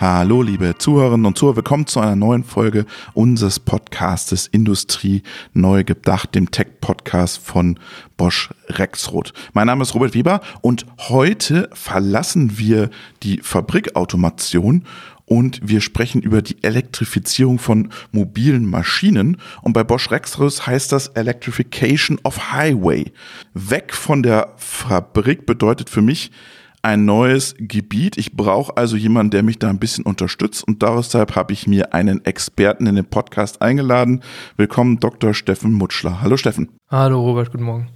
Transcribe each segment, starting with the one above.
Hallo, liebe Zuhörerinnen und Zuhörer, willkommen zu einer neuen Folge unseres Podcastes Industrie neu gedacht, dem Tech-Podcast von Bosch Rexroth. Mein Name ist Robert Weber und heute verlassen wir die Fabrikautomation und wir sprechen über die Elektrifizierung von mobilen Maschinen. Und bei Bosch Rexroth heißt das Electrification of Highway. Weg von der Fabrik bedeutet für mich, ein neues Gebiet. Ich brauche also jemanden, der mich da ein bisschen unterstützt und deshalb habe ich mir einen Experten in den Podcast eingeladen. Willkommen, Dr. Steffen Mutschler. Hallo Steffen. Hallo Robert, guten Morgen.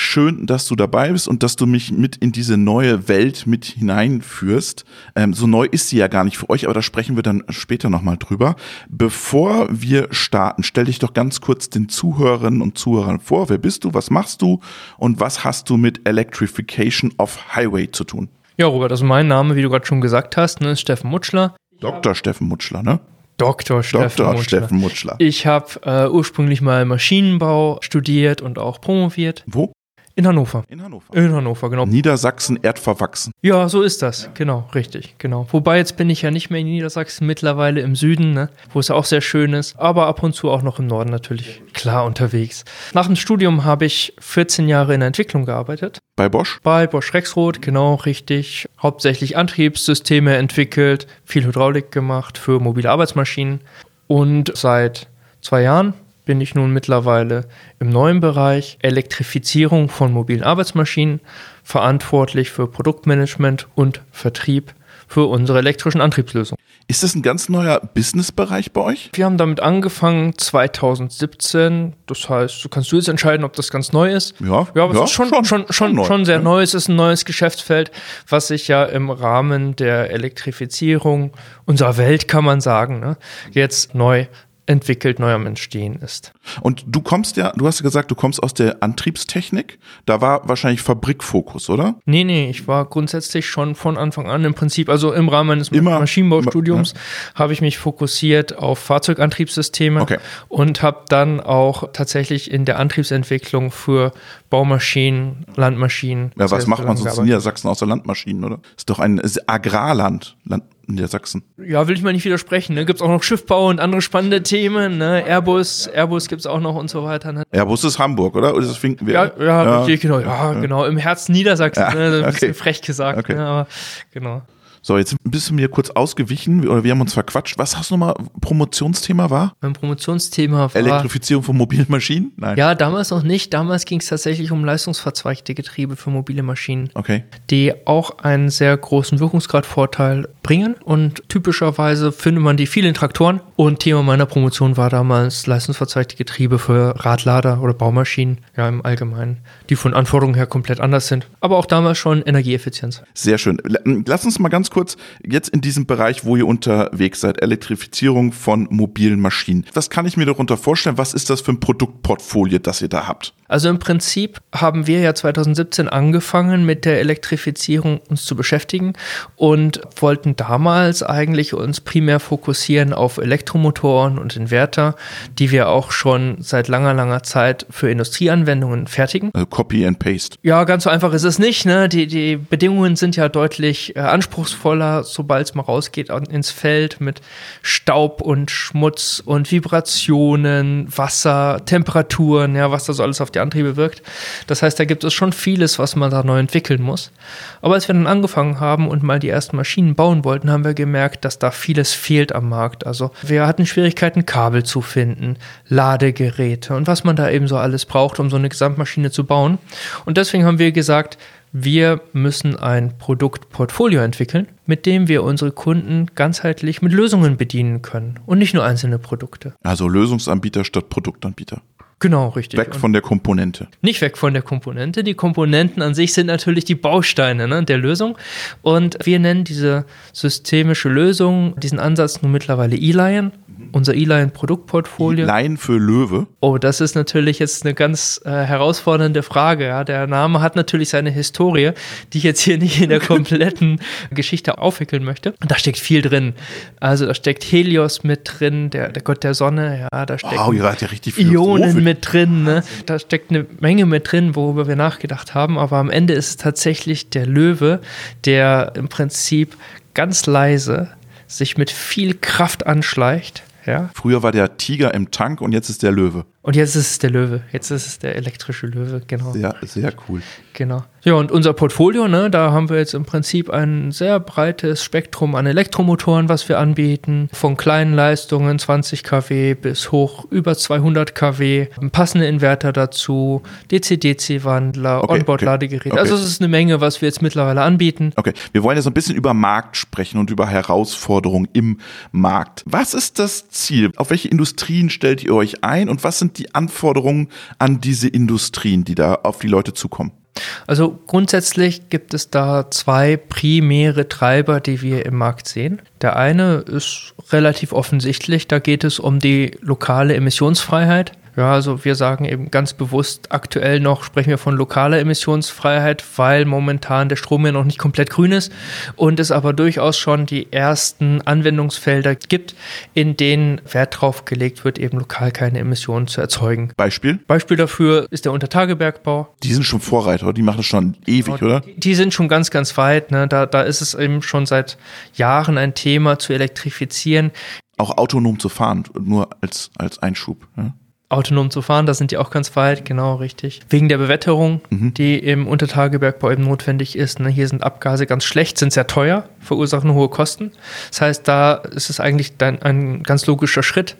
Schön, dass du dabei bist und dass du mich mit in diese neue Welt mit hineinführst. Ähm, so neu ist sie ja gar nicht für euch, aber da sprechen wir dann später nochmal drüber. Bevor wir starten, stell dich doch ganz kurz den Zuhörerinnen und Zuhörern vor. Wer bist du? Was machst du? Und was hast du mit Electrification of Highway zu tun? Ja, Robert, also mein Name, wie du gerade schon gesagt hast, ne, ist Steffen Mutschler. Dr. Steffen Mutschler, ne? Dr. Steffen Dr. Mutschler. Steffen Mutschler. Ich habe äh, ursprünglich mal Maschinenbau studiert und auch promoviert. Wo? In Hannover. In Hannover. In Hannover, genau. Niedersachsen erdverwachsen. Ja, so ist das. Genau, richtig, genau. Wobei jetzt bin ich ja nicht mehr in Niedersachsen, mittlerweile im Süden, ne, wo es auch sehr schön ist, aber ab und zu auch noch im Norden natürlich klar unterwegs. Nach dem Studium habe ich 14 Jahre in der Entwicklung gearbeitet. Bei Bosch? Bei Bosch Rexroth, genau, richtig. Hauptsächlich Antriebssysteme entwickelt, viel Hydraulik gemacht für mobile Arbeitsmaschinen und seit zwei Jahren bin ich nun mittlerweile im neuen Bereich Elektrifizierung von mobilen Arbeitsmaschinen verantwortlich für Produktmanagement und Vertrieb für unsere elektrischen Antriebslösungen. Ist das ein ganz neuer Businessbereich bei euch? Wir haben damit angefangen 2017. Das heißt, du kannst du jetzt entscheiden, ob das ganz neu ist. Ja, ja aber ja, es ist schon, schon, schon, schon, neu, schon sehr ja. neu. Es ist ein neues Geschäftsfeld, was sich ja im Rahmen der Elektrifizierung unserer Welt, kann man sagen, ne, jetzt neu entwickelt, neu am Entstehen ist. Und du kommst ja, du hast ja gesagt, du kommst aus der Antriebstechnik. Da war wahrscheinlich Fabrikfokus, oder? Nee, nee, ich war grundsätzlich schon von Anfang an im Prinzip, also im Rahmen meines Immer- Maschinenbaustudiums, habe ich mich fokussiert auf Fahrzeugantriebssysteme Okay. und habe dann auch tatsächlich in der Antriebsentwicklung für Baumaschinen, Landmaschinen. Ja, was macht man sonst in. Niedersachsen außer Landmaschinen, oder? Ist doch ein Agrarland, Land Niedersachsen. Ja, will ich mal nicht widersprechen. Ne? Gibt es auch noch Schiffbau und andere spannende Themen. Ne? Airbus, Airbus gibt es auch noch und so weiter. Ne? Airbus ist Hamburg, oder? Oder ist das Finkenwerk? Ja, ja, richtig, genau. Ja, genau. Im Herzen Niedersachsen. Ja, ne? Ein bisschen okay. frech gesagt. Okay. Ne? Aber genau. So, jetzt bist du mir kurz ausgewichen, oder wir haben uns verquatscht. Was hast du nochmal Promotionsthema war? Mein Promotionsthema war. Elektrifizierung von mobilen Maschinen? Nein. Ja, damals noch nicht. Damals ging es tatsächlich um leistungsverzweigte Getriebe für mobile Maschinen, Okay. die auch einen sehr großen Wirkungsgradvorteil bringen. Und typischerweise findet man die viel in Traktoren. Und Thema meiner Promotion war damals leistungsverzweigte Getriebe für Radlader oder Baumaschinen, ja im Allgemeinen, die von Anforderungen her komplett anders sind. Aber auch damals schon Energieeffizienz. Sehr schön. Lass uns mal ganz kurz jetzt in diesem Bereich, wo ihr unterwegs seid, Elektrifizierung von mobilen Maschinen. Was kann ich mir darunter vorstellen? Was ist das für ein Produktportfolio, das ihr da habt? Also im Prinzip haben wir ja 2017 angefangen mit der Elektrifizierung uns zu beschäftigen und wollten damals eigentlich uns primär fokussieren auf Elektromotoren und Inverter, die wir auch schon seit langer, langer Zeit für Industrieanwendungen fertigen. Also Copy and Paste. Ja, ganz so einfach ist es nicht. Ne? Die, die Bedingungen sind ja deutlich äh, anspruchsvoller, sobald es mal rausgeht ins Feld mit Staub und Schmutz und Vibrationen, Wasser, Temperaturen, ja, was da so alles auf die Antriebe wirkt. Das heißt, da gibt es schon vieles, was man da neu entwickeln muss. Aber als wir dann angefangen haben und mal die ersten Maschinen bauen wollten, haben wir gemerkt, dass da vieles fehlt am Markt. Also wir hatten Schwierigkeiten, Kabel zu finden, Ladegeräte und was man da eben so alles braucht, um so eine Gesamtmaschine zu bauen. Und deswegen haben wir gesagt, wir müssen ein Produktportfolio entwickeln, mit dem wir unsere Kunden ganzheitlich mit Lösungen bedienen können und nicht nur einzelne Produkte. Also Lösungsanbieter statt Produktanbieter. Genau, richtig. Weg von der Komponente. nicht weg von der Komponente. Die Komponenten an sich sind natürlich die Bausteine ne, der Lösung. Und wir nennen diese systemische Lösung, diesen Ansatz nun mittlerweile E-Lion, unser E-Lion-Produktportfolio. Laien für Löwe. Oh, das ist natürlich jetzt eine ganz äh, herausfordernde Frage. Ja. Der Name hat natürlich seine Historie, die ich jetzt hier nicht in der kompletten Geschichte aufwickeln möchte. Und da steckt viel drin. Also da steckt Helios mit drin, der, der Gott der Sonne. Ja, da steckt Oh, ihr seid ja richtig Ionen philosophisch. mit drin. Ne? Da steckt eine Menge mit drin, worüber wir nachgedacht haben. Aber am Ende ist es tatsächlich der Löwe, der im Prinzip ganz leise sich mit viel Kraft anschleicht. Ja. Früher war der Tiger im Tank und jetzt ist der Löwe. Und jetzt ist es der Löwe. Jetzt ist es der elektrische Löwe, genau. Sehr, sehr cool. Genau. Ja, und unser Portfolio, ne, da haben wir jetzt im Prinzip ein sehr breites Spektrum an Elektromotoren, was wir anbieten. Von kleinen Leistungen, 20 kW, bis hoch über 200 kW. Passende Inverter dazu, DC-DC-Wandler, Okay, Onboard-Ladegeräte. okay. Also es ist eine Menge, was wir jetzt mittlerweile anbieten. Okay, wir wollen jetzt ein bisschen über Markt sprechen und über Herausforderungen im Markt. Was ist das Ziel? Auf welche Industrien stellt ihr euch ein und was sind die Anforderungen an diese Industrien, die da auf die Leute zukommen? Also grundsätzlich gibt es da zwei primäre Treiber, die wir im Markt sehen. Der eine ist relativ offensichtlich, da geht es um die lokale Emissionsfreiheit. Ja, also wir sagen eben ganz bewusst, aktuell noch sprechen wir von lokaler Emissionsfreiheit, weil momentan der Strom ja noch nicht komplett grün ist und es aber durchaus schon die ersten Anwendungsfelder gibt, in denen Wert drauf gelegt wird, eben lokal keine Emissionen zu erzeugen. Beispiel? Beispiel dafür ist der Untertagebergbau. Die sind schon Vorreiter, die machen das schon ewig, oder? Die, die sind schon ganz, ganz weit. Ne? Da, da ist es eben schon seit Jahren ein Thema zu elektrifizieren, Auch autonom zu fahren, nur als, als Einschub. Ja? Autonom zu fahren. Da sind die auch ganz weit, genau richtig. Wegen der Bewetterung, die im Untertagebergbau eben notwendig ist. Ne? Hier sind Abgase ganz schlecht, sind sehr teuer, verursachen hohe Kosten. Das heißt, da ist es eigentlich dann ein ganz logischer Schritt,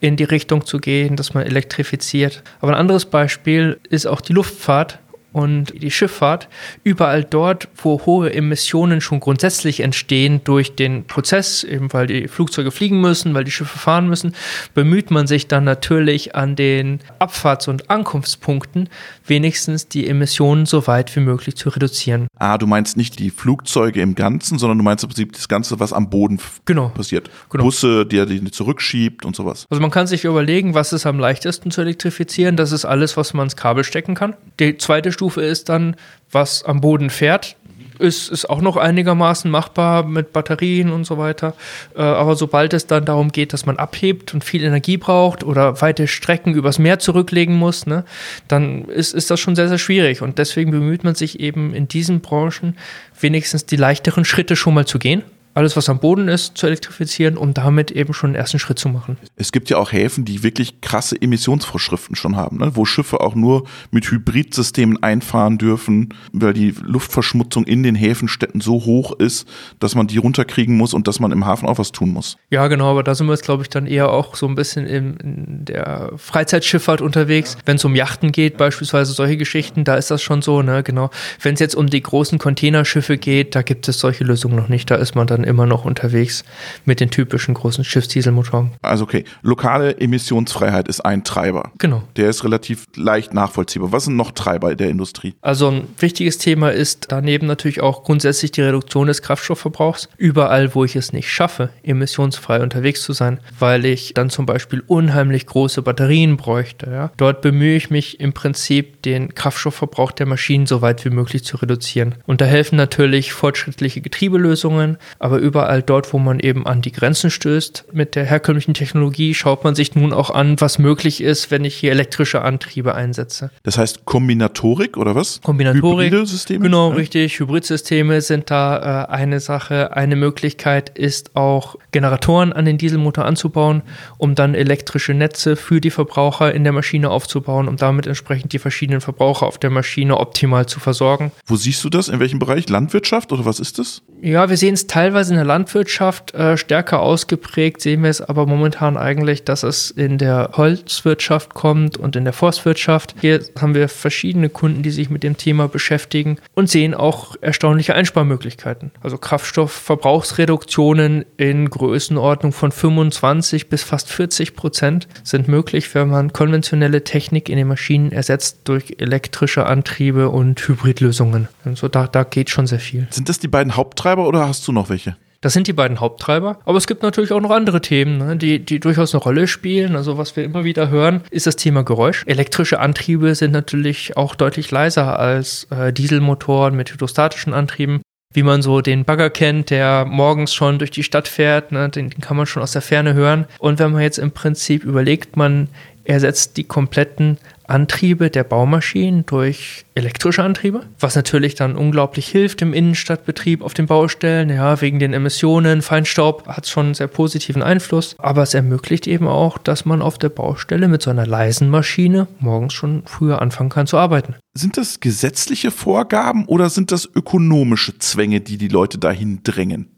in die Richtung zu gehen, dass man elektrifiziert. Aber ein anderes Beispiel ist auch die Luftfahrt. Und die Schifffahrt, überall dort, wo hohe Emissionen schon grundsätzlich entstehen durch den Prozess, eben weil die Flugzeuge fliegen müssen, weil die Schiffe fahren müssen, bemüht man sich dann natürlich an den Abfahrts- und Ankunftspunkten wenigstens die Emissionen so weit wie möglich zu reduzieren. Ah, du meinst nicht die Flugzeuge im Ganzen, sondern du meinst im Prinzip das Ganze, was am Boden Genau. passiert. Genau. Busse, die er die zurückschiebt und sowas. Also man kann sich überlegen, was ist am leichtesten zu elektrifizieren. Das ist alles, was man ins Kabel stecken kann. Die zweite Stufe ist dann, was am Boden fährt. Ist, ist auch noch einigermaßen machbar mit Batterien und so weiter. Äh, aber sobald es dann darum geht, dass man abhebt und viel Energie braucht oder weite Strecken übers Meer zurücklegen muss, ne, dann ist, ist das schon sehr, sehr schwierig. Und deswegen bemüht man sich eben in diesen Branchen wenigstens die leichteren Schritte schon mal zu gehen. Alles, was am Boden ist, zu elektrifizieren, um damit eben schon den ersten Schritt zu machen. Es gibt ja auch Häfen, die wirklich krasse Emissionsvorschriften schon haben, ne? wo Schiffe auch nur mit Hybridsystemen einfahren dürfen, weil die Luftverschmutzung in den Häfenstädten so hoch ist, dass man die runterkriegen muss und dass man im Hafen auch was tun muss. Ja, genau, aber da sind wir jetzt, glaube ich, dann eher auch so ein bisschen in, in der Freizeitschifffahrt unterwegs. Wenn es um Yachten geht, beispielsweise solche Geschichten, da ist das schon so, ne, genau. Wenn es jetzt um die großen Containerschiffe geht, da gibt es solche Lösungen noch nicht. Da ist man dann immer noch unterwegs mit den typischen großen Schiffsdieselmotoren. Also okay, lokale Emissionsfreiheit ist ein Treiber. Genau. Der ist relativ leicht nachvollziehbar. Was sind noch Treiber der Industrie? Also ein wichtiges Thema ist daneben natürlich auch grundsätzlich die Reduktion des Kraftstoffverbrauchs. Überall, wo ich es nicht schaffe, emissionsfrei unterwegs zu sein, weil ich dann zum Beispiel unheimlich große Batterien bräuchte. Ja. Dort bemühe ich mich im Prinzip, den Kraftstoffverbrauch der Maschinen so weit wie möglich zu reduzieren. Und da helfen natürlich fortschrittliche Getriebelösungen, aber überall dort, wo man eben an die Grenzen stößt mit der herkömmlichen Technologie, schaut man sich nun auch an, was möglich ist, wenn ich hier elektrische Antriebe einsetze. Das heißt Kombinatorik oder was? Kombinatorik. Hybride Systeme? Genau, Ja. richtig. Hybridsysteme sind da äh, eine Sache. Eine Möglichkeit ist auch Generatoren an den Dieselmotor anzubauen, um dann elektrische Netze für die Verbraucher in der Maschine aufzubauen, um damit entsprechend die verschiedenen Verbraucher auf der Maschine optimal zu versorgen. Wo siehst du das? In welchem Bereich? Landwirtschaft oder was ist das? Ja, wir sehen es teilweise in der Landwirtschaft äh, stärker ausgeprägt, sehen wir es aber momentan eigentlich, dass es in der Holzwirtschaft kommt und in der Forstwirtschaft. Hier haben wir verschiedene Kunden, die sich mit dem Thema beschäftigen und sehen auch erstaunliche Einsparmöglichkeiten. Also Kraftstoffverbrauchsreduktionen in Größenordnung von 25 bis fast 40 Prozent sind möglich, wenn man konventionelle Technik in den Maschinen ersetzt durch elektrische Antriebe und Hybridlösungen. Also da, da geht schon sehr viel. Sind das die beiden Haupttreiber oder hast du noch welche? Das sind die beiden Haupttreiber. Aber es gibt natürlich auch noch andere Themen, ne, die, die durchaus eine Rolle spielen. Also was wir immer wieder hören, ist das Thema Geräusch. Elektrische Antriebe sind natürlich auch deutlich leiser als äh, Dieselmotoren mit hydrostatischen Antrieben. Wie man so den Bagger kennt, der morgens schon durch die Stadt fährt, ne, den, den kann man schon aus der Ferne hören. Und wenn man jetzt im Prinzip überlegt, man ersetzt die kompletten Antriebe der Baumaschinen durch elektrische Antriebe, was natürlich dann unglaublich hilft im Innenstadtbetrieb auf den Baustellen. Ja, wegen den Emissionen, Feinstaub hat es schon einen sehr positiven Einfluss. Aber es ermöglicht eben auch, dass man auf der Baustelle mit so einer leisen Maschine morgens schon früher anfangen kann zu arbeiten. Sind das gesetzliche Vorgaben oder sind das ökonomische Zwänge, die die Leute dahin drängen?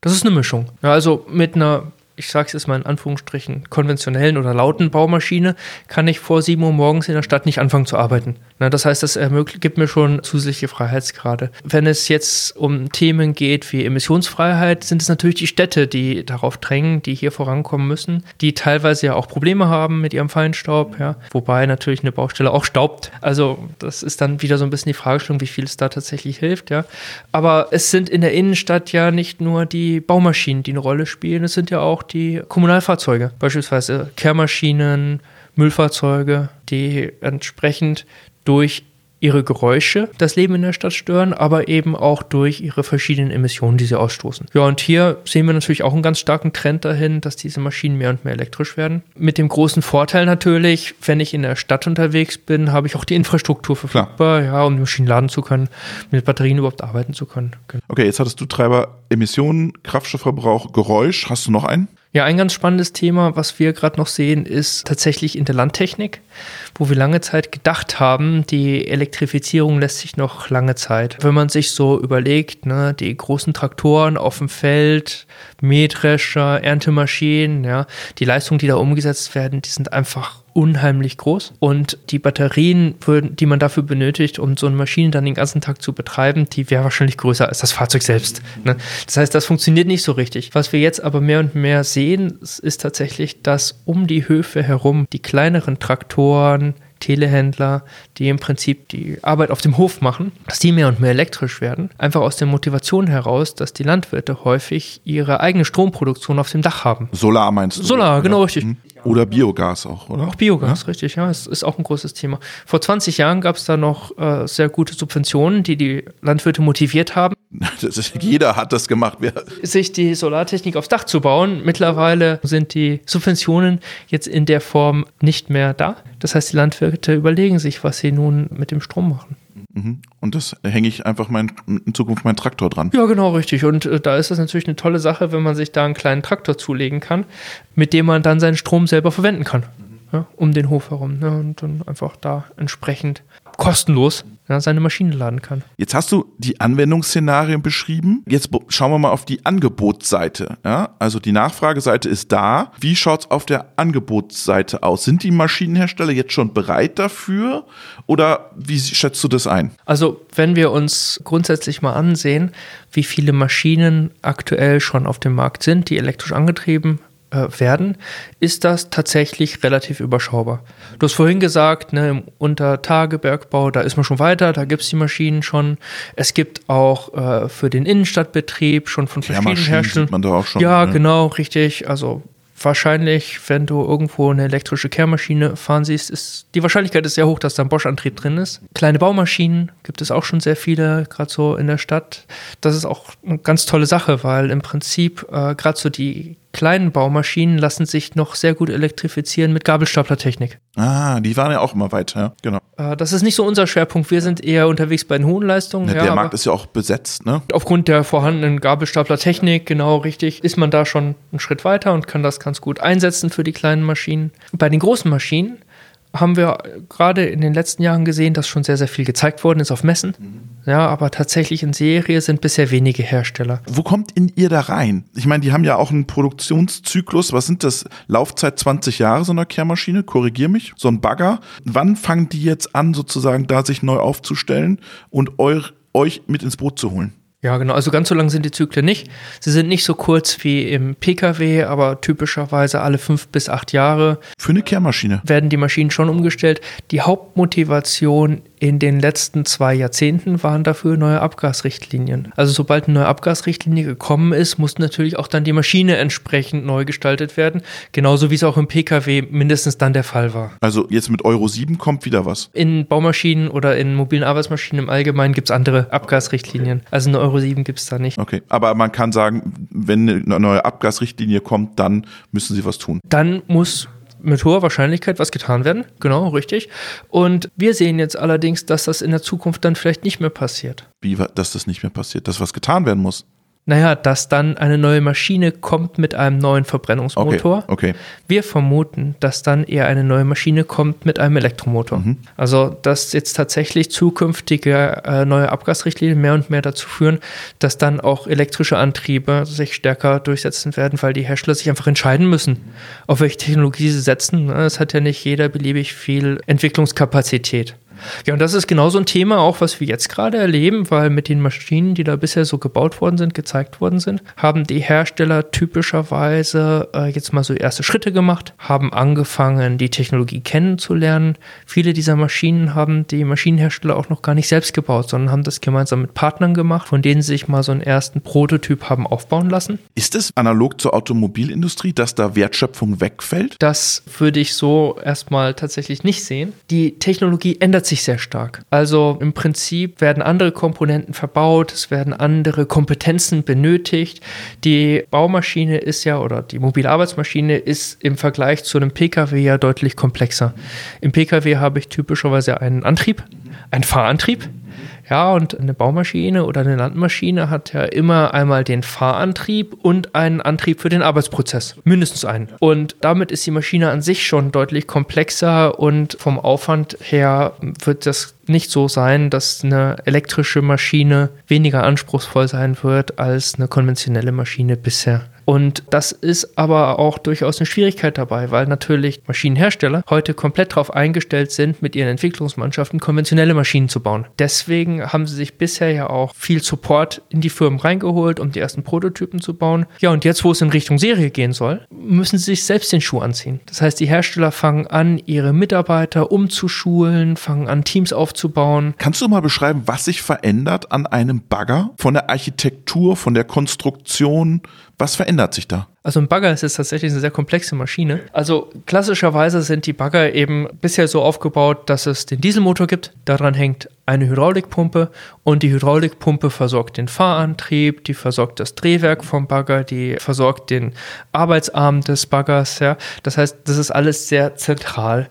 Das ist eine Mischung. Ja, also mit einer ich sage es jetzt mal in Anführungsstrichen, konventionellen oder lauten Baumaschine, kann ich vor 7 Uhr morgens in der Stadt nicht anfangen zu arbeiten. Na, das heißt, das gibt mir schon zusätzliche Freiheitsgrade. Wenn es jetzt um Themen geht wie Emissionsfreiheit, sind es natürlich die Städte, die darauf drängen, die hier vorankommen müssen, die teilweise ja auch Probleme haben mit ihrem Feinstaub, ja, wobei natürlich eine Baustelle auch staubt. Also das ist dann wieder so ein bisschen die Fragestellung, wie viel es da tatsächlich hilft, ja. Aber es sind in der Innenstadt ja nicht nur die Baumaschinen, die eine Rolle spielen, es sind ja auch die Kommunalfahrzeuge, beispielsweise Kehrmaschinen, Müllfahrzeuge, die entsprechend durch ihre Geräusche das Leben in der Stadt stören, aber eben auch durch ihre verschiedenen Emissionen, die sie ausstoßen. Ja, und hier sehen wir natürlich auch einen ganz starken Trend dahin, dass diese Maschinen mehr und mehr elektrisch werden. Mit dem großen Vorteil natürlich, wenn ich in der Stadt unterwegs bin, habe ich auch die Infrastruktur verfügbar, ja, um die Maschinen laden zu können, mit Batterien überhaupt arbeiten zu können. Genau. Okay, jetzt hattest du Treiber Emissionen, Kraftstoffverbrauch, Geräusch. Hast du noch einen? Ja, ein ganz spannendes Thema, was wir gerade noch sehen, ist tatsächlich in der Landtechnik, wo wir lange Zeit gedacht haben, die Elektrifizierung lässt sich noch lange Zeit. Wenn man sich so überlegt, ne, die großen Traktoren auf dem Feld, Mähdrescher, Erntemaschinen, ja, die Leistungen, die da umgesetzt werden, die sind einfach unheimlich groß. Und die Batterien, die man dafür benötigt, um so eine Maschine dann den ganzen Tag zu betreiben, die wäre wahrscheinlich größer als das Fahrzeug selbst. Ne? Das heißt, das funktioniert nicht so richtig. Was wir jetzt aber mehr und mehr sehen, ist tatsächlich, dass um die Höfe herum die kleineren Traktoren, Telehändler, die im Prinzip die Arbeit auf dem Hof machen, dass die mehr und mehr elektrisch werden. Einfach aus der Motivation heraus, dass die Landwirte häufig ihre eigene Stromproduktion auf dem Dach haben. Solar meinst du? Solar, genau richtig. Mhm. Oder Biogas auch, oder? Auch Biogas, ja? richtig, ja. Es ist auch ein großes Thema. Vor 20 Jahren gab es da noch äh, sehr gute Subventionen, die die Landwirte motiviert haben. Ist, jeder hat das gemacht. Wer sich die Solartechnik aufs Dach zu bauen. Mittlerweile sind die Subventionen jetzt in der Form nicht mehr da. Das heißt, die Landwirte überlegen sich, was sie nun mit dem Strom machen. Mhm. Und das hänge ich einfach mein, in Zukunft meinen Traktor dran. Ja, genau, richtig. Und äh, da ist es natürlich eine tolle Sache, wenn man sich da einen kleinen Traktor zulegen kann, mit dem man dann seinen Strom selber verwenden kann. Ja, um den Hof herum. Ne, und dann einfach da entsprechend kostenlos ja, seine Maschine laden kann. Jetzt hast du die Anwendungsszenarien beschrieben. Jetzt schauen wir mal auf die Angebotsseite. Ja? Also die Nachfrageseite ist da. Wie schaut es auf der Angebotsseite aus? Sind die Maschinenhersteller jetzt schon bereit dafür oder wie schätzt du das ein? Also wenn wir uns grundsätzlich mal ansehen, wie viele Maschinen aktuell schon auf dem Markt sind, die elektrisch angetrieben werden, ist das tatsächlich relativ überschaubar. Du hast vorhin gesagt, ne, im Untertagebergbau, da ist man schon weiter, da gibt es die Maschinen schon. Es gibt auch äh, für den Innenstadtbetrieb schon von verschiedenen Herstellern. man da auch schon. Ja, ne? genau, richtig. Also wahrscheinlich, wenn du irgendwo eine elektrische Kehrmaschine fahren siehst, ist die Wahrscheinlichkeit ist sehr hoch, dass da ein Bosch-Antrieb drin ist. Kleine Baumaschinen gibt es auch schon sehr viele, gerade so in der Stadt. Das ist auch eine ganz tolle Sache, weil im Prinzip äh, gerade so die kleinen Baumaschinen lassen sich noch sehr gut elektrifizieren mit Gabelstaplertechnik. Ah, die waren ja auch immer weiter, genau. Äh, das ist nicht so unser Schwerpunkt. Wir sind eher unterwegs bei den hohen Leistungen. Ja, der ja, Markt ist ja auch besetzt, ne? Aufgrund der vorhandenen Gabelstaplertechnik, genau richtig, ist man da schon einen Schritt weiter und kann das ganz gut einsetzen für die kleinen Maschinen. Bei den großen Maschinen haben wir gerade in den letzten Jahren gesehen, dass schon sehr, sehr viel gezeigt worden ist auf Messen. Mhm. Ja, aber tatsächlich in Serie sind bisher wenige Hersteller. Wo kommt in ihr da rein? Ich meine, die haben ja auch einen Produktionszyklus. Was sind das? Laufzeit 20 Jahre so einer Kehrmaschine? Korrigier mich. So ein Bagger. Wann fangen die jetzt an, sozusagen da sich neu aufzustellen und euch, euch mit ins Boot zu holen? Ja, genau. Also ganz so lang sind die Zyklen nicht. Sie sind nicht so kurz wie im Pkw, aber typischerweise alle fünf bis acht Jahre. Für eine Kehrmaschine. Werden die Maschinen schon umgestellt. Die Hauptmotivation in den letzten zwei Jahrzehnten waren dafür neue Abgasrichtlinien. Also sobald eine neue Abgasrichtlinie gekommen ist, muss natürlich auch dann die Maschine entsprechend neu gestaltet werden. Genauso wie es auch im Pkw mindestens dann der Fall war. Also jetzt mit Euro 7 kommt wieder was. In Baumaschinen oder in mobilen Arbeitsmaschinen im Allgemeinen gibt es andere Abgasrichtlinien. Also eine Euro 7 gibt es da nicht. Okay, aber man kann sagen, wenn eine neue Abgasrichtlinie kommt, dann müssen sie was tun. Dann muss mit hoher Wahrscheinlichkeit was getan werden. Genau, richtig. Und wir sehen jetzt allerdings, dass das in der Zukunft dann vielleicht nicht mehr passiert. Wie, dass das nicht mehr passiert, dass was getan werden muss? Naja, dass dann eine neue Maschine kommt mit einem neuen Verbrennungsmotor. Okay, okay. Wir vermuten, dass dann eher eine neue Maschine kommt mit einem Elektromotor. Mhm. Also, dass jetzt tatsächlich zukünftige äh, neue Abgasrichtlinien mehr und mehr dazu führen, dass dann auch elektrische Antriebe sich stärker durchsetzen werden, weil die Hersteller sich einfach entscheiden müssen, auf welche Technologie sie setzen. Es hat ja nicht jeder beliebig viel Entwicklungskapazität. Ja, und das ist genau so ein Thema, auch was wir jetzt gerade erleben, weil mit den Maschinen, die da bisher so gebaut worden sind, gezeigt worden sind, haben die Hersteller typischerweise äh, jetzt mal so erste Schritte gemacht, haben angefangen, die Technologie kennenzulernen. Viele dieser Maschinen haben die Maschinenhersteller auch noch gar nicht selbst gebaut, sondern haben das gemeinsam mit Partnern gemacht, von denen sie sich mal so einen ersten Prototyp haben aufbauen lassen. Ist es analog zur Automobilindustrie, dass da Wertschöpfung wegfällt? Das würde ich so erstmal tatsächlich nicht sehen. Die Technologie ändert sich sehr stark. Also im Prinzip werden andere Komponenten verbaut, es werden andere Kompetenzen benötigt. Die Baumaschine ist ja oder die mobile Arbeitsmaschine ist im Vergleich zu einem Pkw ja deutlich komplexer. Im Pkw habe ich typischerweise einen Antrieb, einen Fahrantrieb. Ja, und eine Baumaschine oder eine Landmaschine hat ja immer einmal den Fahrantrieb und einen Antrieb für den Arbeitsprozess. Mindestens einen. Und damit ist die Maschine an sich schon deutlich komplexer und vom Aufwand her wird das nicht so sein, dass eine elektrische Maschine weniger anspruchsvoll sein wird als eine konventionelle Maschine bisher. Und das ist aber auch durchaus eine Schwierigkeit dabei, weil natürlich Maschinenhersteller heute komplett darauf eingestellt sind, mit ihren Entwicklungsmannschaften konventionelle Maschinen zu bauen. Deswegen haben sie sich bisher ja auch viel Support in die Firmen reingeholt, um die ersten Prototypen zu bauen. Ja, und jetzt, wo es in Richtung Serie gehen soll, müssen sie sich selbst den Schuh anziehen. Das heißt, die Hersteller fangen an, ihre Mitarbeiter umzuschulen, fangen an, Teams aufzubauen. Kannst du mal beschreiben, was sich verändert an einem Bagger? Von der Architektur, von der Konstruktion? Was verändert sich da? Also ein Bagger ist jetzt tatsächlich eine sehr komplexe Maschine. Also klassischerweise sind die Bagger eben bisher so aufgebaut, dass es den Dieselmotor gibt. Daran hängt eine Hydraulikpumpe und die Hydraulikpumpe versorgt den Fahrantrieb, die versorgt das Drehwerk vom Bagger, die versorgt den Arbeitsarm des Baggers. Ja. Das heißt, das ist alles sehr zentral.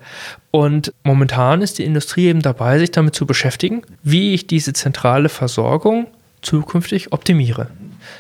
Und momentan ist die Industrie eben dabei, sich damit zu beschäftigen, wie ich diese zentrale Versorgung zukünftig optimiere.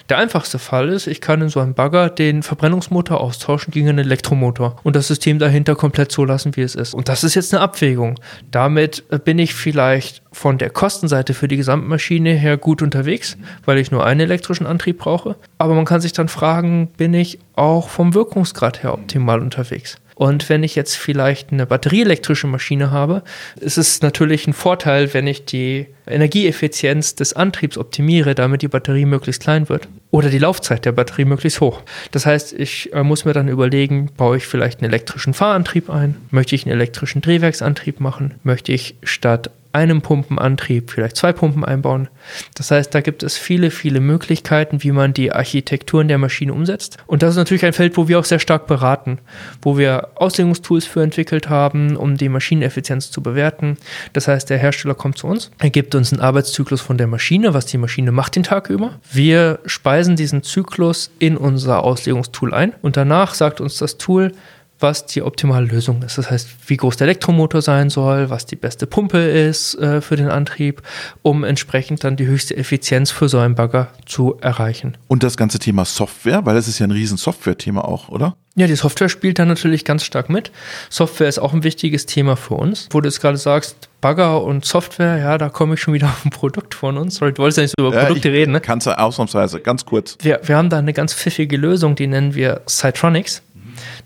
Der einfachste Fall ist, ich kann in so einem Bagger den Verbrennungsmotor austauschen gegen einen Elektromotor und das System dahinter komplett so lassen, wie es ist. Und das ist jetzt eine Abwägung. Damit bin ich vielleicht von der Kostenseite für die Gesamtmaschine her gut unterwegs, weil ich nur einen elektrischen Antrieb brauche. Aber man kann sich dann fragen, bin ich auch vom Wirkungsgrad her optimal unterwegs? Und wenn ich jetzt vielleicht eine batterieelektrische Maschine habe, ist es natürlich ein Vorteil, wenn ich die Energieeffizienz des Antriebs optimiere, damit die Batterie möglichst klein wird. Oder die Laufzeit der Batterie möglichst hoch. Das heißt, ich äh, muss mir dann überlegen, baue ich vielleicht einen elektrischen Fahrantrieb ein? Möchte ich einen elektrischen Drehwerksantrieb machen? Möchte ich statt einem Pumpenantrieb vielleicht zwei Pumpen einbauen. Das heißt, da gibt es viele, viele Möglichkeiten, wie man die Architekturen der Maschine umsetzt. Und das ist natürlich ein Feld, wo wir auch sehr stark beraten, wo wir Auslegungstools für entwickelt haben, um die Maschineneffizienz zu bewerten. Das heißt, der Hersteller kommt zu uns, er gibt uns einen Arbeitszyklus von der Maschine, was die Maschine macht den Tag über. Wir speisen diesen Zyklus in unser Auslegungstool ein und danach sagt uns das Tool, was die optimale Lösung ist. Das heißt, wie groß der Elektromotor sein soll, was die beste Pumpe ist äh, für den Antrieb, um entsprechend dann die höchste Effizienz für so einen Bagger zu erreichen. Und das ganze Thema Software, weil das ist ja ein riesen Software-Thema auch, oder? Ja, die Software spielt da natürlich ganz stark mit. Software ist auch ein wichtiges Thema für uns. Wo du jetzt gerade sagst, Bagger und Software, ja, da komme ich schon wieder auf ein Produkt von uns. Sorry, du wolltest ja nicht so über Ja, Produkte reden, ne? Kannst du ausnahmsweise, ganz kurz. Wir, wir haben da eine ganz pfiffige Lösung, die nennen wir Cytronics.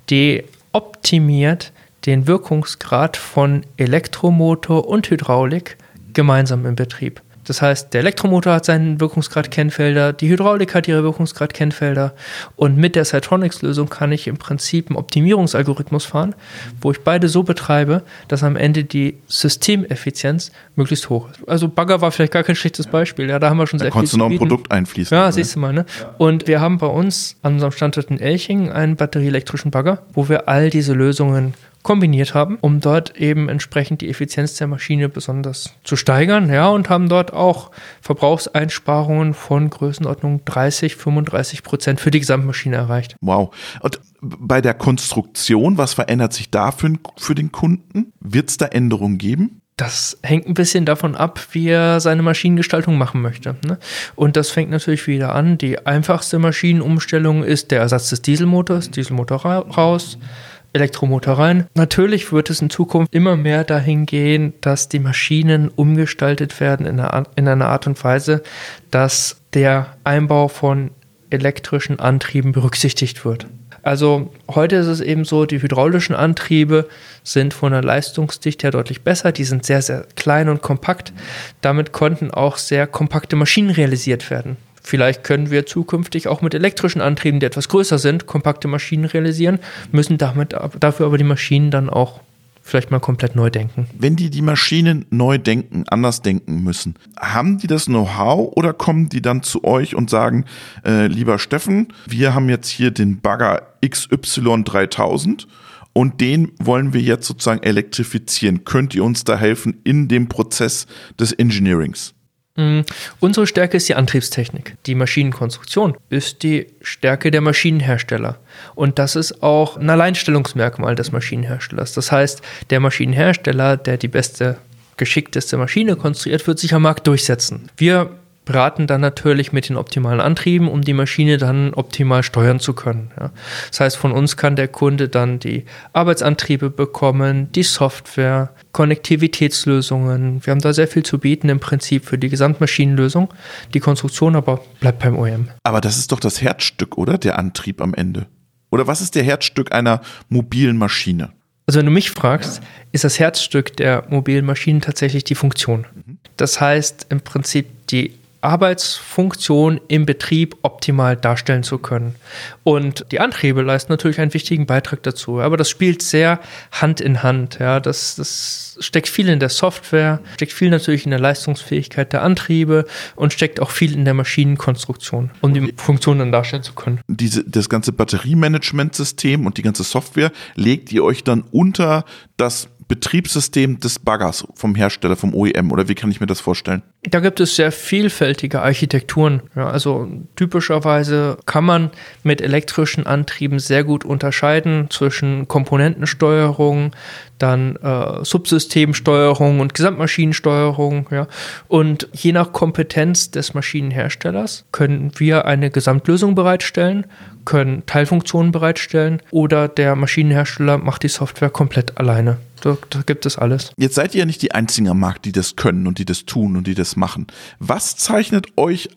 Die optimiert den Wirkungsgrad von Elektromotor und Hydraulik gemeinsam im Betrieb. Das heißt, der Elektromotor hat seinen Wirkungsgrad-Kennfelder, die Hydraulik hat ihre Wirkungsgrad-Kennfelder und mit der Cytronics-Lösung kann ich im Prinzip einen Optimierungsalgorithmus fahren, wo ich beide so betreibe, dass am Ende die Systemeffizienz möglichst hoch ist. Also Bagger war vielleicht gar kein schlechtes Beispiel, ja, da haben wir schon Da sehr viel konntest du noch ein. Produkt einfließen. Ja, lassen, siehst du mal, ne? Und wir haben bei uns an unserem Standort in Elching einen batterieelektrischen Bagger, wo wir all diese Lösungen kombiniert haben, um dort eben entsprechend die Effizienz der Maschine besonders zu steigern, ja, und haben dort auch Verbrauchseinsparungen von Größenordnung 30, 35 Prozent für die Gesamtmaschine erreicht. Wow. Und bei der Konstruktion, was verändert sich da für, für den Kunden? Wird es da Änderungen geben? Das hängt ein bisschen davon ab, wie er seine Maschinengestaltung machen möchte. Ne? Und das fängt natürlich wieder an. Die einfachste Maschinenumstellung ist der Ersatz des Dieselmotors, Dieselmotor raus, Elektromotor rein. Natürlich wird es in Zukunft immer mehr dahin gehen, dass die Maschinen umgestaltet werden in einer, in einer Art und Weise, dass der Einbau von elektrischen Antrieben berücksichtigt wird. Also heute ist es eben so, die hydraulischen Antriebe sind von der Leistungsdichte her deutlich besser. Die sind sehr, sehr klein und kompakt. Damit konnten auch sehr kompakte Maschinen realisiert werden. Vielleicht können wir zukünftig auch mit elektrischen Antrieben, die etwas größer sind, kompakte Maschinen realisieren, müssen damit, dafür aber die Maschinen dann auch vielleicht mal komplett neu denken. Wenn die die Maschinen neu denken, anders denken müssen, haben die das Know-how oder kommen die dann zu euch und sagen, äh, lieber Steffen, wir haben jetzt hier den Bagger XY3000 und den wollen wir jetzt sozusagen elektrifizieren. Könnt ihr uns da helfen in dem Prozess des Engineerings? Mhm. Unsere Stärke ist die Antriebstechnik. Die Maschinenkonstruktion ist die Stärke der Maschinenhersteller. Und das ist auch ein Alleinstellungsmerkmal des Maschinenherstellers. Das heißt, der Maschinenhersteller, der die beste, geschickteste Maschine konstruiert, wird sich am Markt durchsetzen. Wir beraten dann natürlich mit den optimalen Antrieben, um die Maschine dann optimal steuern zu können. Ja. Das heißt, von uns kann der Kunde dann die Arbeitsantriebe bekommen, die Software, Konnektivitätslösungen. Wir haben da sehr viel zu bieten im Prinzip für die Gesamtmaschinenlösung. Die Konstruktion aber bleibt beim OEM. Aber das ist doch das Herzstück, oder? Der Antrieb am Ende. Oder was ist der Herzstück einer mobilen Maschine? Also wenn du mich fragst, ist das Herzstück der mobilen Maschinen tatsächlich die Funktion. Mhm. Das heißt im Prinzip die Arbeitsfunktion im Betrieb optimal darstellen zu können. Und die Antriebe leisten natürlich einen wichtigen Beitrag dazu. Aber das spielt sehr Hand in Hand. Ja, das, das steckt viel in der Software, steckt viel natürlich in der Leistungsfähigkeit der Antriebe und steckt auch viel in der Maschinenkonstruktion, um die Funktion dann darstellen zu können. Diese, das ganze Batteriemanagementsystem und die ganze Software legt ihr euch dann unter das Betriebssystem des Baggers vom Hersteller, vom OEM oder wie kann ich mir das vorstellen? Da gibt es sehr vielfältige Architekturen. Ja, also typischerweise kann man mit elektrischen Antrieben sehr gut unterscheiden zwischen Komponentensteuerung, dann äh, Subsystemsteuerung und Gesamtmaschinensteuerung. Ja. Und je nach Kompetenz des Maschinenherstellers können wir eine Gesamtlösung bereitstellen, können Teilfunktionen bereitstellen oder der Maschinenhersteller macht die Software komplett alleine. Da, da, gibt es alles. Jetzt seid ihr ja nicht die Einzigen am Markt, die das können und die das tun und die das machen. Was zeichnet euch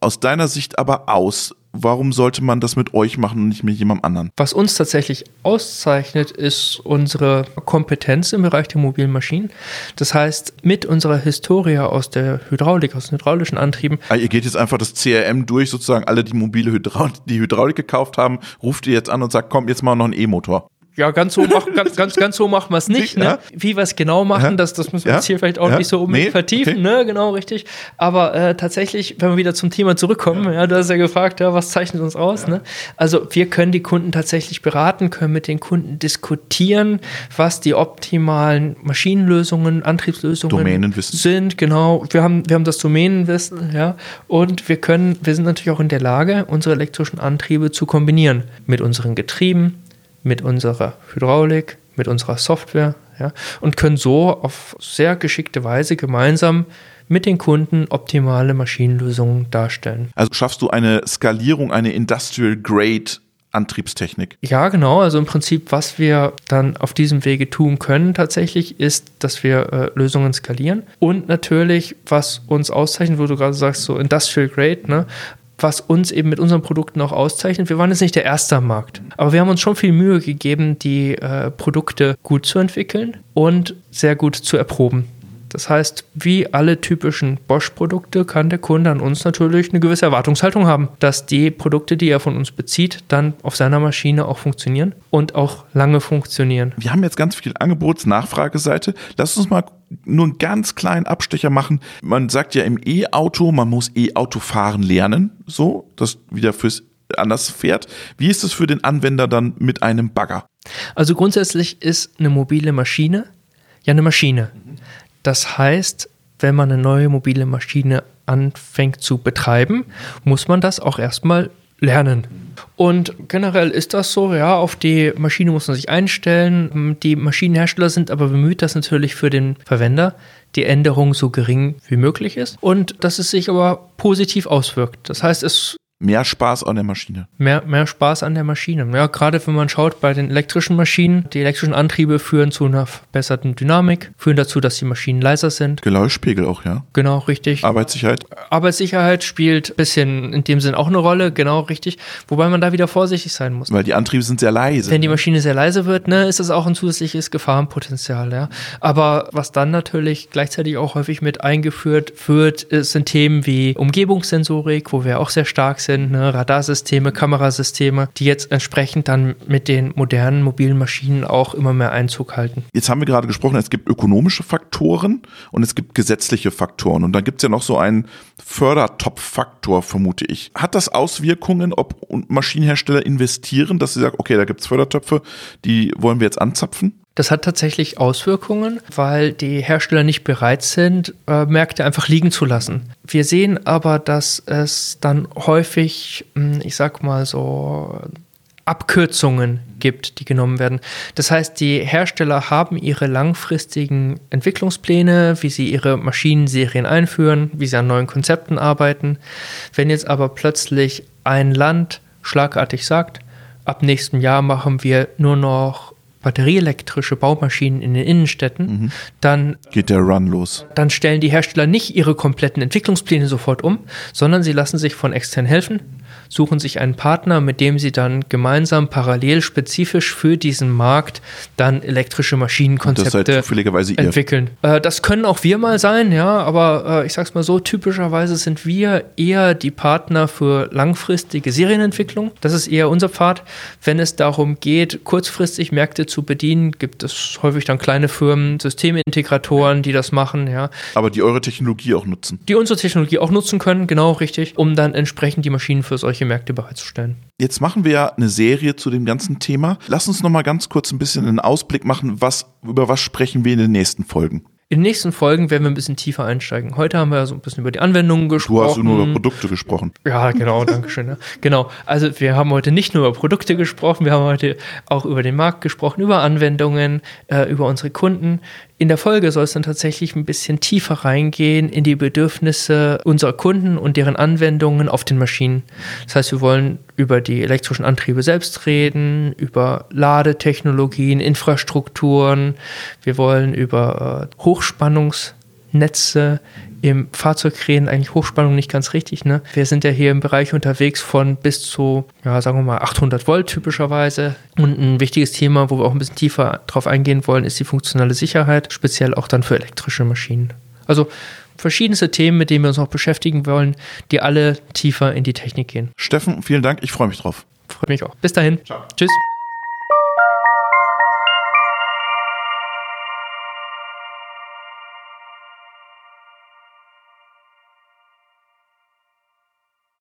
aus deiner Sicht aber aus? Warum sollte man das mit euch machen und nicht mit jemandem anderen? Was uns tatsächlich auszeichnet, ist unsere Kompetenz im Bereich der mobilen Maschinen. Das heißt, mit unserer Historie aus der Hydraulik, aus den hydraulischen Antrieben. Ah, ihr geht jetzt einfach das CRM durch, sozusagen alle, die mobile Hydraulik, die Hydraulik gekauft haben, ruft ihr jetzt an und sagt, komm, jetzt mal noch einen E-Motor. Ja, ganz so, mach, ganz, ganz, ganz so machen wir es nicht. Ne? Wie wir es genau machen, ja? das, das müssen wir ja? jetzt hier vielleicht auch nicht so unbedingt nee? vertiefen, okay. ne? Genau, richtig. Aber äh, tatsächlich, wenn wir wieder zum Thema zurückkommen, ja, du hast ja gefragt, ja, was zeichnet uns aus? Ne? Also wir können die Kunden tatsächlich beraten, können mit den Kunden diskutieren, was die optimalen Maschinenlösungen, Antriebslösungen sind. Genau. Wir haben, wir haben das Domänenwissen, ja. Und wir können, wir sind natürlich auch in der Lage, unsere elektrischen Antriebe zu kombinieren mit unseren Getrieben, mit unserer Hydraulik, mit unserer Software ja, und können so auf sehr geschickte Weise gemeinsam mit den Kunden optimale Maschinenlösungen darstellen. Also schaffst du eine Skalierung, eine Industrial Grade Antriebstechnik. Ja, genau. Also im Prinzip, was wir dann auf diesem Wege tun können tatsächlich, ist, dass wir äh, Lösungen skalieren. Und natürlich, was uns auszeichnet, wo du gerade sagst, so Industrial Grade, ne? Was uns eben mit unseren Produkten auch auszeichnet. Wir waren jetzt nicht der Erste am Markt, aber wir haben uns schon viel Mühe gegeben, die äh, Produkte gut zu entwickeln und sehr gut zu erproben. Das heißt, wie alle typischen Bosch-Produkte kann der Kunde an uns natürlich eine gewisse Erwartungshaltung haben, dass die Produkte, die er von uns bezieht, dann auf seiner Maschine auch funktionieren und auch lange funktionieren. Wir haben jetzt ganz viel Angebots-Nachfrageseite. Lass uns mal nur einen ganz kleinen Abstecher machen. Man sagt ja im E-Auto, man muss E-Auto fahren lernen. So, das wieder fürs anders fährt. Wie ist es für den Anwender dann mit einem Bagger? Also grundsätzlich ist eine mobile Maschine ja eine Maschine. Das heißt, wenn man eine neue mobile Maschine anfängt zu betreiben, muss man das auch erstmal lernen. Und generell ist das so, ja, auf die Maschine muss man sich einstellen. Die Maschinenhersteller sind aber bemüht, dass natürlich für den Verwender die Änderung so gering wie möglich ist und dass es sich aber positiv auswirkt. Das heißt, es Mehr Spaß an der Maschine. Mehr, mehr Spaß an der Maschine. Ja, gerade wenn man schaut bei den elektrischen Maschinen, die elektrischen Antriebe führen zu einer verbesserten Dynamik, führen dazu, dass die Maschinen leiser sind. Geläuschpegel auch, ja. Genau, richtig. Arbeitssicherheit. Arbeitssicherheit spielt ein bisschen in dem Sinn auch eine Rolle, genau richtig. Wobei man da wieder vorsichtig sein muss. Weil die Antriebe sind sehr leise. Wenn die Maschine sehr leise wird, ne, ist das auch ein zusätzliches Gefahrenpotenzial, ja. Aber was dann natürlich gleichzeitig auch häufig mit eingeführt wird, sind Themen wie Umgebungssensorik, wo wir auch sehr stark sind sind, ne, Radarsysteme, Kamerasysteme, die jetzt entsprechend dann mit den modernen mobilen Maschinen auch immer mehr Einzug halten. Jetzt haben wir gerade gesprochen, es gibt ökonomische Faktoren und es gibt gesetzliche Faktoren. Und dann gibt es ja noch so einen Fördertopf-Faktor, vermute ich. Hat das Auswirkungen, ob Maschinenhersteller investieren, dass sie sagen, okay, da gibt es Fördertöpfe, die wollen wir jetzt anzapfen? Das hat tatsächlich Auswirkungen, weil die Hersteller nicht bereit sind, äh, Märkte einfach liegen zu lassen. Wir sehen aber, dass es dann häufig, hm, ich sag mal so, Abkürzungen gibt, die genommen werden. Das heißt, die Hersteller haben ihre langfristigen Entwicklungspläne, wie sie ihre Maschinenserien einführen, wie sie an neuen Konzepten arbeiten. Wenn jetzt aber plötzlich ein Land schlagartig sagt, ab nächstem Jahr machen wir nur noch batterieelektrische Baumaschinen in den Innenstädten, mhm. dann geht der Run los. Dann stellen die Hersteller nicht ihre kompletten Entwicklungspläne sofort um, sondern sie lassen sich von extern helfen suchen sich einen Partner, mit dem sie dann gemeinsam parallel spezifisch für diesen Markt dann elektrische Maschinenkonzepte entwickeln. Äh, das können auch wir mal sein, ja, aber äh, ich sag's mal so, typischerweise sind wir eher die Partner für langfristige Serienentwicklung. Das ist eher unser Pfad. Wenn es darum geht, kurzfristig Märkte zu bedienen, gibt es häufig dann kleine Firmen, Systemintegratoren, die das machen, ja. Aber die eure Technologie auch nutzen. Die unsere Technologie auch nutzen können, genau richtig, um dann entsprechend die Maschinen für solche Märkte bereitzustellen. Jetzt machen wir ja eine Serie zu dem ganzen Thema. Lass uns noch mal ganz kurz ein bisschen einen Ausblick machen, was, über was sprechen wir in den nächsten Folgen. In den nächsten Folgen werden wir ein bisschen tiefer einsteigen. Heute haben wir so ein bisschen über die Anwendungen gesprochen. Du hast nur über Produkte gesprochen. Ja, genau, danke schön. Ja. Genau. Also wir haben heute nicht nur über Produkte gesprochen, wir haben heute auch über den Markt gesprochen, über Anwendungen, äh, über unsere Kunden. In der Folge soll es dann tatsächlich ein bisschen tiefer reingehen in die Bedürfnisse unserer Kunden und deren Anwendungen auf den Maschinen. Das heißt, wir wollen über die elektrischen Antriebe selbst reden, über Ladetechnologien, Infrastrukturen. Wir wollen über äh, Hochspannungsnetze im Fahrzeug reden, eigentlich Hochspannung nicht ganz richtig. Ne? Wir sind ja hier im Bereich unterwegs von bis zu, ja, sagen wir mal, 800 Volt typischerweise. Und ein wichtiges Thema, wo wir auch ein bisschen tiefer drauf eingehen wollen, ist die funktionale Sicherheit, speziell auch dann für elektrische Maschinen. Also verschiedenste Themen, mit denen wir uns auch beschäftigen wollen, die alle tiefer in die Technik gehen. Steffen, vielen Dank, ich freue mich drauf. Freue mich auch. Bis dahin. Ciao. Tschüss.